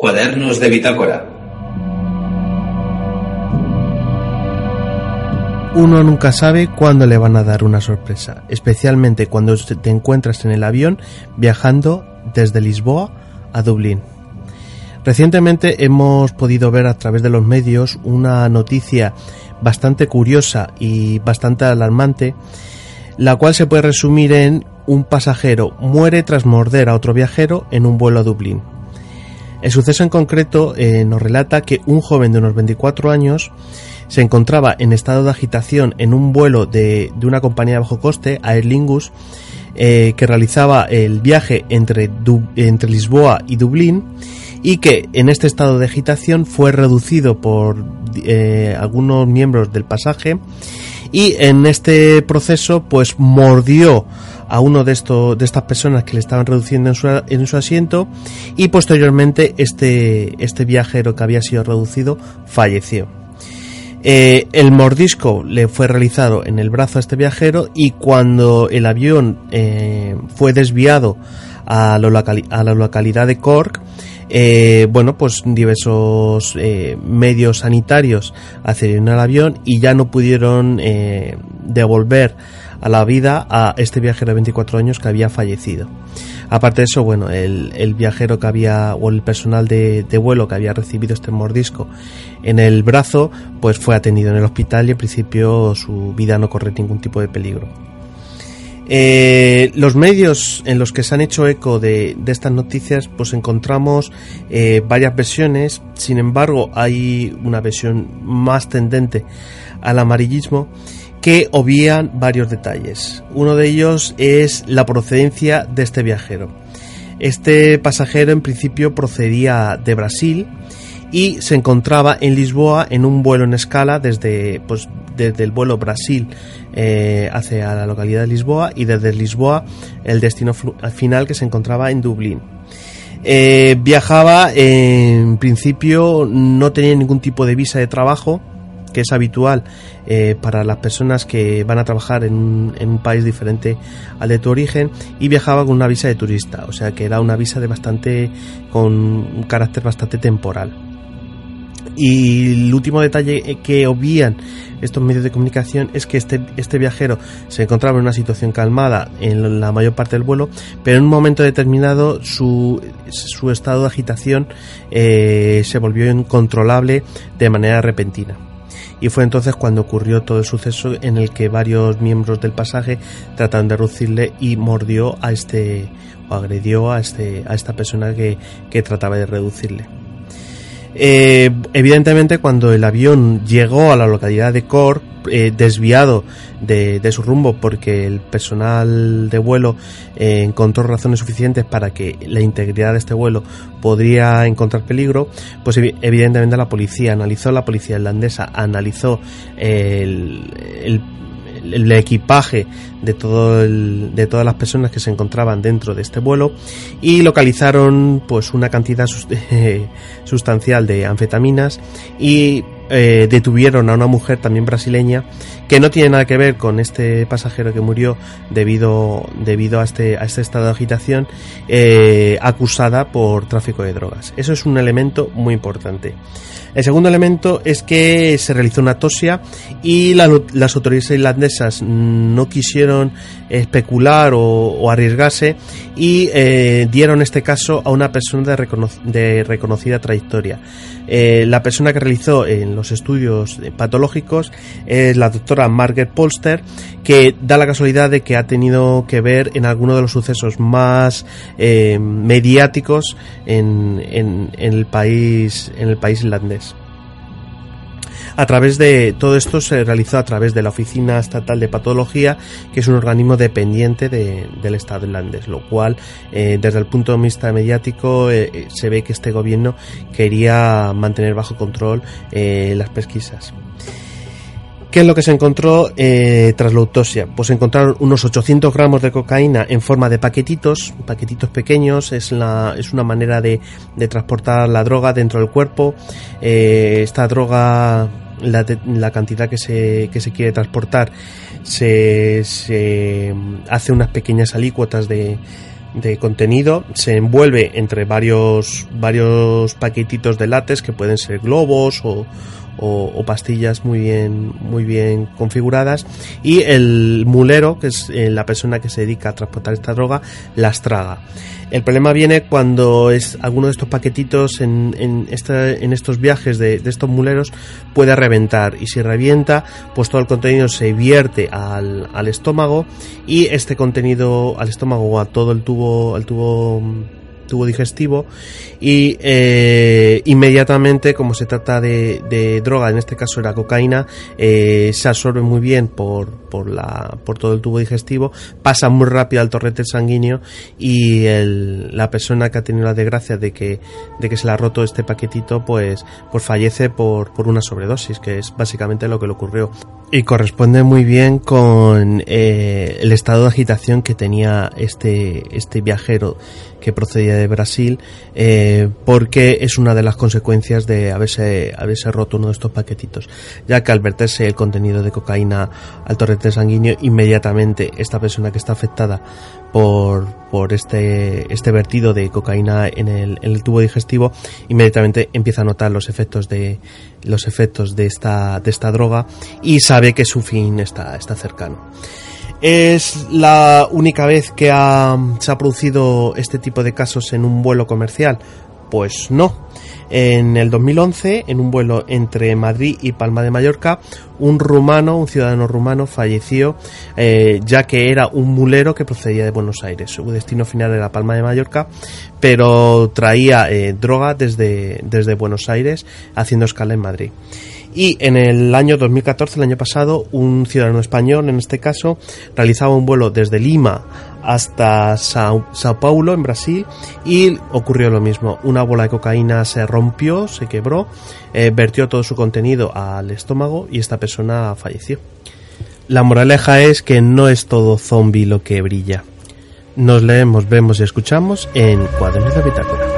Cuadernos de bitácora. Uno nunca sabe cuándo le van a dar una sorpresa, especialmente cuando te encuentras en el avión viajando desde Lisboa a Dublín. Recientemente hemos podido ver a través de los medios una noticia bastante curiosa y bastante alarmante, la cual se puede resumir en un pasajero muere tras morder a otro viajero en un vuelo a Dublín. El suceso en concreto eh, nos relata que un joven de unos 24 años se encontraba en estado de agitación en un vuelo de, una compañía de bajo coste, Aer Lingus, eh, que realizaba el viaje entre, entre Lisboa y Dublín y que en este estado de agitación fue reducido por eh, algunos miembros del pasaje y en este proceso pues mordió a uno de, estos, de estas personas que le estaban reduciendo en su, en su asiento y posteriormente este, este viajero que había sido reducido falleció. Eh, el mordisco le fue realizado en el brazo a este viajero y cuando el avión eh, fue desviado a, a la localidad de Cork, eh, bueno, pues diversos medios sanitarios accedieron al avión y ya no pudieron devolver a la vida a este viajero de 24 años que había fallecido. Aparte de eso, bueno, el, viajero que había, o el personal de, de, vuelo que había recibido este mordisco en el brazo, pues fue atendido en el hospital y en principio su vida no corre ningún tipo de peligro. Eh, los medios en los que se han hecho eco de, estas noticias, pues encontramos eh, varias versiones. Sin embargo, hay una versión más tendente al amarillismo que obvían varios detalles. Uno de ellos es la procedencia de este viajero. Este pasajero en principio procedía de Brasil y se encontraba en Lisboa en un vuelo en escala desde, pues, desde el vuelo Brasil eh, hacia la localidad de Lisboa y desde Lisboa el destino final que se encontraba en Dublín. Eh, viajaba en principio, no tenía ningún tipo de visa de trabajo, que es habitual eh, para las personas que van a trabajar en un, país diferente al de tu origen y viajaba con una visa de turista, o sea que era una visa de bastante con un carácter bastante temporal. Y el último detalle que obvían estos medios de comunicación es que este, este viajero se encontraba en una situación calmada en la mayor parte del vuelo, pero en un momento determinado su, su estado de agitación eh, se volvió incontrolable de manera repentina. Y fue entonces cuando ocurrió todo el suceso en el que varios miembros del pasaje trataron de reducirle y mordió a este o agredió a este a esta persona que, que trataba de reducirle. Eh, evidentemente, cuando el avión llegó a la localidad de Cork, eh, desviado de, su rumbo porque el personal de vuelo eh, encontró razones suficientes para que la integridad de este vuelo podría encontrar peligro, pues evidentemente la policía analizó, la policía irlandesa analizó el el equipaje de todo de todas las personas que se encontraban dentro de este vuelo y localizaron pues una cantidad sustancial de anfetaminas y eh, detuvieron a una mujer también brasileña que no tiene nada que ver con este pasajero que murió debido debido a este a este estado de agitación eh, acusada por tráfico de drogas. Eso es un elemento muy importante el segundo elemento es que se realizó una autopsia y las autoridades irlandesas no quisieron especular o, arriesgarse y eh, dieron este caso a una persona de, reconocida trayectoria. Eh, la persona que realizó en los estudios patológicos es la doctora Margaret Polster, que da la casualidad de que ha tenido que ver en alguno de los sucesos más eh, mediáticos en el país irlandés. A través de todo esto se realizó a través de la Oficina Estatal de Patología, que es un organismo dependiente del Estado irlandés, lo cual eh, desde el punto de vista mediático eh, eh, se ve que este gobierno quería mantener bajo control las pesquisas. ¿Qué es lo que se encontró tras la autopsia? Pues encontraron unos 800 gramos de cocaína en forma de paquetitos, paquetitos pequeños, es, la, es una manera de, de transportar la droga dentro del cuerpo. esta droga, la, la cantidad que se, que se quiere transportar, se, se hace unas pequeñas alícuotas de, de contenido se envuelve entre varios varios paquetitos de látex que pueden ser globos o, o, pastillas muy bien muy bien configuradas. Y el mulero que es eh, la persona que se dedica a transportar esta droga las traga. El problema viene cuando es alguno de estos paquetitos en, en, en estos viajes de, de, estos muleros puede reventar. Y si revienta pues todo el contenido se vierte al, al estómago y este contenido al estómago o a todo el tubo el tubo tubo digestivo y eh, inmediatamente como se trata de, droga en este caso era cocaína eh, se absorbe muy bien por, por, la, por todo el tubo digestivo pasa muy rápido al torrente sanguíneo y el, la persona que ha tenido la desgracia de que, de que se le ha roto este paquetito pues, pues fallece por, por una sobredosis que es básicamente lo que le ocurrió. Y corresponde muy bien con eh, el estado de agitación que tenía este, este viajero que procedía de Brasil, eh, porque es una de las consecuencias de haberse, haberse roto uno de estos paquetitos, ya que al verterse el contenido de cocaína al torrente sanguíneo, inmediatamente esta persona que está afectada por, por este, este vertido de cocaína en el, en el tubo digestivo, inmediatamente empieza a notar los efectos de, los efectos de esta, de esta droga y sabe que su fin está, está cercano. ¿Es la única vez que se ha producido este tipo de casos en un vuelo comercial? Pues no. En el 2011, en un vuelo entre Madrid y Palma de Mallorca, un rumano, un ciudadano rumano, falleció eh, ya que era un mulero que procedía de Buenos Aires. Su destino final era Palma de Mallorca, pero traía eh, droga desde, desde Buenos Aires haciendo escala en Madrid. Y en el año 2014, el año pasado, un ciudadano español, en este caso, realizaba un vuelo desde Lima hasta Sao, Paulo, en Brasil, y ocurrió lo mismo. Una bola de cocaína se rompió, se quebró, eh, vertió todo su contenido al estómago y esta persona falleció. La moraleja es que no es todo zombie lo que brilla. Nos leemos, vemos y escuchamos en Cuadernos de Bitácora.